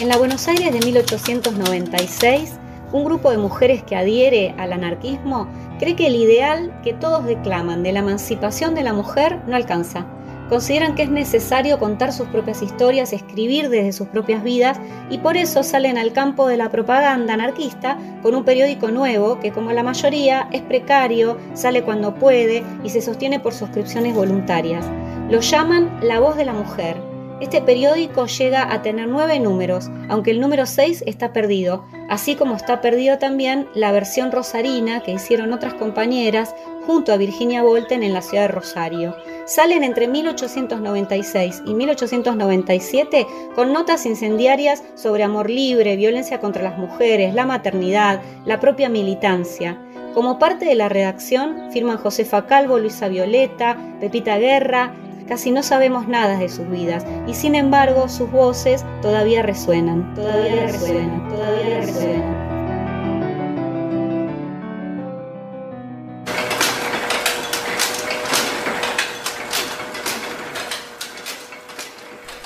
En la Buenos Aires de 1896, un grupo de mujeres que adhiere al anarquismo cree que el ideal que todos declaman de la emancipación de la mujer no alcanza. Consideran que es necesario contar sus propias historias, escribir desde sus propias vidas y por eso salen al campo de la propaganda anarquista con un periódico nuevo que como la mayoría es precario, sale cuando puede y se sostiene por suscripciones voluntarias. Lo llaman La Voz de la Mujer. Este periódico llega a tener nueve números, aunque el número seis está perdido, así como está perdido también la versión rosarina que hicieron otras compañeras junto a Virginia Volten en la ciudad de Rosario. Salen entre 1896 y 1897 con notas incendiarias sobre amor libre, violencia contra las mujeres, la maternidad, la propia militancia. Como parte de la redacción firman Josefa Calvo, Luisa Violeta, Pepita Guerra, Casi no sabemos nada de sus vidas y sin embargo sus voces todavía resuenan, todavía resuenan, todavía resuenan.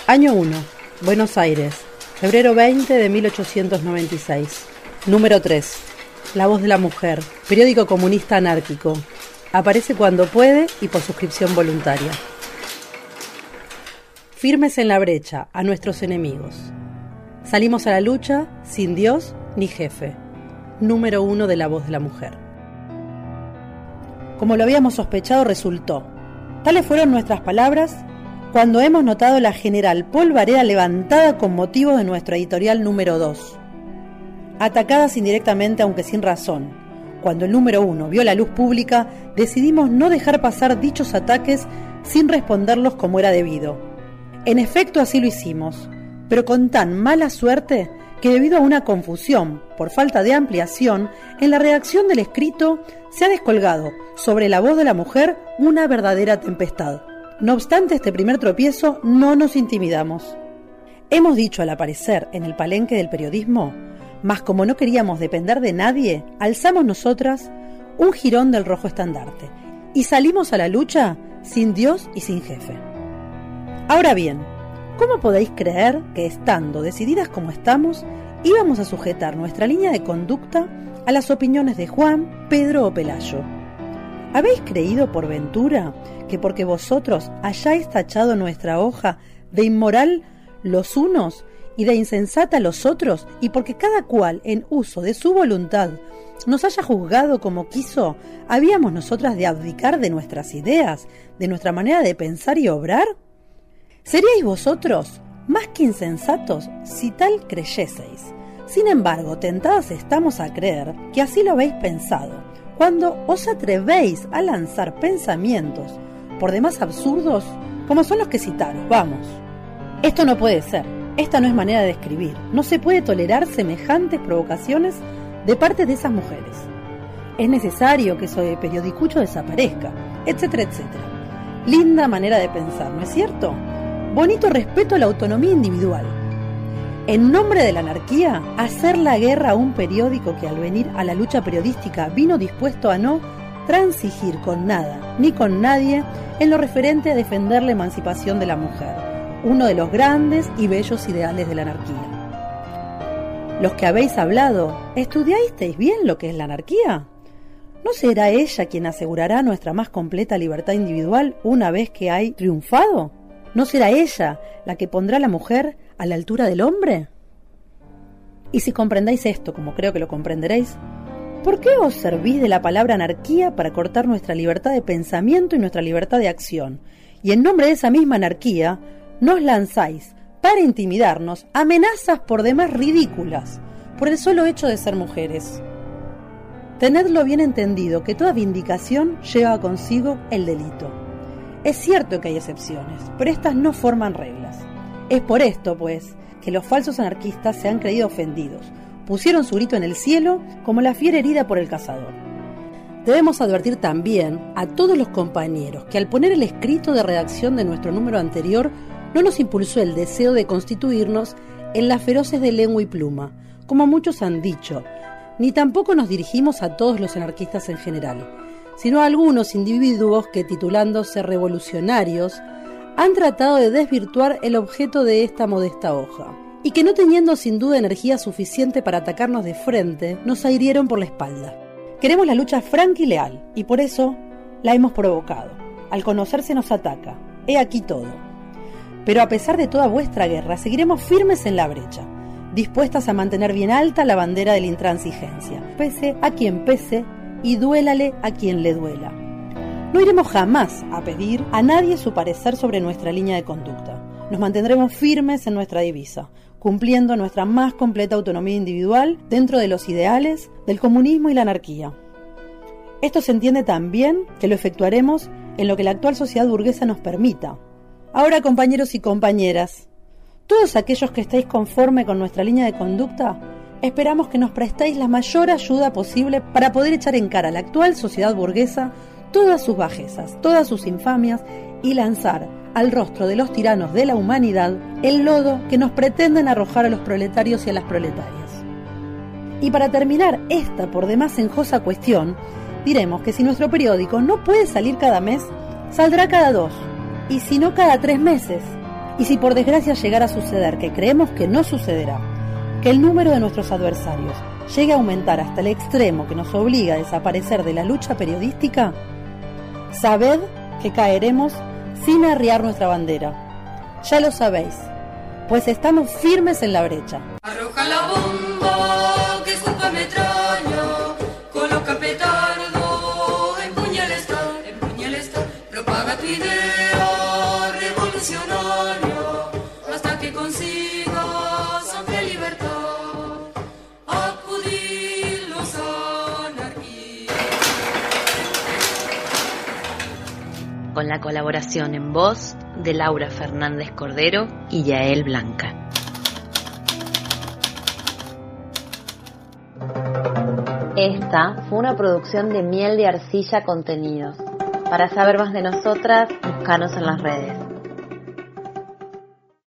Año 1. Buenos Aires. Febrero 20 de 1896. Número 3. La voz de la mujer. Periódico comunista anárquico. Aparece cuando puede y por suscripción voluntaria firmes en la brecha a nuestros enemigos. Salimos a la lucha sin Dios ni jefe. Número uno de la voz de la mujer. Como lo habíamos sospechado, resultó. Tales fueron nuestras palabras cuando hemos notado la general polvareda levantada con motivo de nuestro editorial número 2. Atacadas indirectamente, aunque sin razón, cuando el número uno vio la luz pública, decidimos no dejar pasar dichos ataques sin responderlos como era debido en efecto así lo hicimos, pero con tan mala suerte que debido a una confusión por falta de ampliación, en la redacción del escrito se ha descolgado sobre la voz de la mujer una verdadera tempestad. No obstante este primer tropiezo, no nos intimidamos. Hemos dicho al aparecer en el palenque del periodismo, mas como no queríamos depender de nadie, alzamos nosotras un jirón del rojo estandarte y salimos a la lucha sin Dios y sin jefe. Ahora bien, ¿cómo podéis creer que estando decididas como estamos, íbamos a sujetar nuestra línea de conducta a las opiniones de Juan, Pedro o Pelayo? ¿Habéis creído por ventura que porque vosotros hayáis tachado nuestra hoja de inmoral los unos y de insensata los otros, y porque cada cual en uso de su voluntad nos haya juzgado como quiso, habíamos nosotras de abdicar de nuestras ideas, de nuestra manera de pensar y obrar? ¿Seríais vosotros más que insensatos si tal creyeseis? Sin embargo, tentadas estamos a creer que así lo habéis pensado, cuando os atrevéis a lanzar pensamientos por demás absurdos como son los que citaros, vamos. Esto no puede ser, esta no es manera de escribir, no se puede tolerar semejantes provocaciones de parte de esas mujeres. Es necesario que ese periodicucho desaparezca, etcétera, etcétera. Linda manera de pensar, ¿no es cierto? Bonito respeto a la autonomía individual. En nombre de la anarquía, hacer la guerra a un periódico que al venir a la lucha periodística vino dispuesto a no transigir con nada ni con nadie en lo referente a defender la emancipación de la mujer, uno de los grandes y bellos ideales de la anarquía. Los que habéis hablado, ¿estudiasteis bien lo que es la anarquía? ¿No será ella quien asegurará nuestra más completa libertad individual una vez que hay triunfado? ¿No será ella la que pondrá a la mujer a la altura del hombre? Y si comprendáis esto, como creo que lo comprenderéis, ¿por qué os servís de la palabra anarquía para cortar nuestra libertad de pensamiento y nuestra libertad de acción? Y en nombre de esa misma anarquía, nos lanzáis, para intimidarnos, amenazas por demás ridículas, por el solo hecho de ser mujeres. Tenedlo bien entendido que toda vindicación lleva consigo el delito. Es cierto que hay excepciones, pero estas no forman reglas. Es por esto, pues, que los falsos anarquistas se han creído ofendidos. Pusieron su grito en el cielo como la fiera herida por el cazador. Debemos advertir también a todos los compañeros que al poner el escrito de redacción de nuestro número anterior no nos impulsó el deseo de constituirnos en las feroces de lengua y pluma, como muchos han dicho, ni tampoco nos dirigimos a todos los anarquistas en general sino a algunos individuos que, titulándose revolucionarios, han tratado de desvirtuar el objeto de esta modesta hoja. y que no teniendo sin duda energía suficiente para atacarnos de frente, nos hirieron por la espalda. Queremos la lucha franca y leal, y por eso la hemos provocado. Al conocerse nos ataca. He aquí todo. Pero a pesar de toda vuestra guerra, seguiremos firmes en la brecha, dispuestas a mantener bien alta la bandera de la intransigencia, pese a quien pese y duélale a quien le duela. No iremos jamás a pedir a nadie su parecer sobre nuestra línea de conducta. Nos mantendremos firmes en nuestra divisa, cumpliendo nuestra más completa autonomía individual dentro de los ideales del comunismo y la anarquía. Esto se entiende también que lo efectuaremos en lo que la actual sociedad burguesa nos permita. Ahora, compañeros y compañeras, todos aquellos que estéis conforme con nuestra línea de conducta, esperamos que nos prestéis la mayor ayuda posible para poder echar en cara a la actual sociedad burguesa todas sus bajezas, todas sus infamias y lanzar al rostro de los tiranos de la humanidad el lodo que nos pretenden arrojar a los proletarios y a las proletarias. Y para terminar esta por demás enjosa cuestión, diremos que si nuestro periódico no puede salir cada mes, saldrá cada dos, y si no cada tres meses. Y si por desgracia llegara a suceder, que creemos que no sucederá, que el número de nuestros adversarios llegue a aumentar hasta el extremo que nos obliga a desaparecer de la lucha periodística, sabed que caeremos sin arriar nuestra bandera. Ya lo sabéis, pues estamos firmes en la brecha. Con la colaboración en voz de Laura Fernández Cordero y Yael Blanca. Esta fue una producción de Miel de Arcilla Contenidos. Para saber más de nosotras, búscanos en las redes.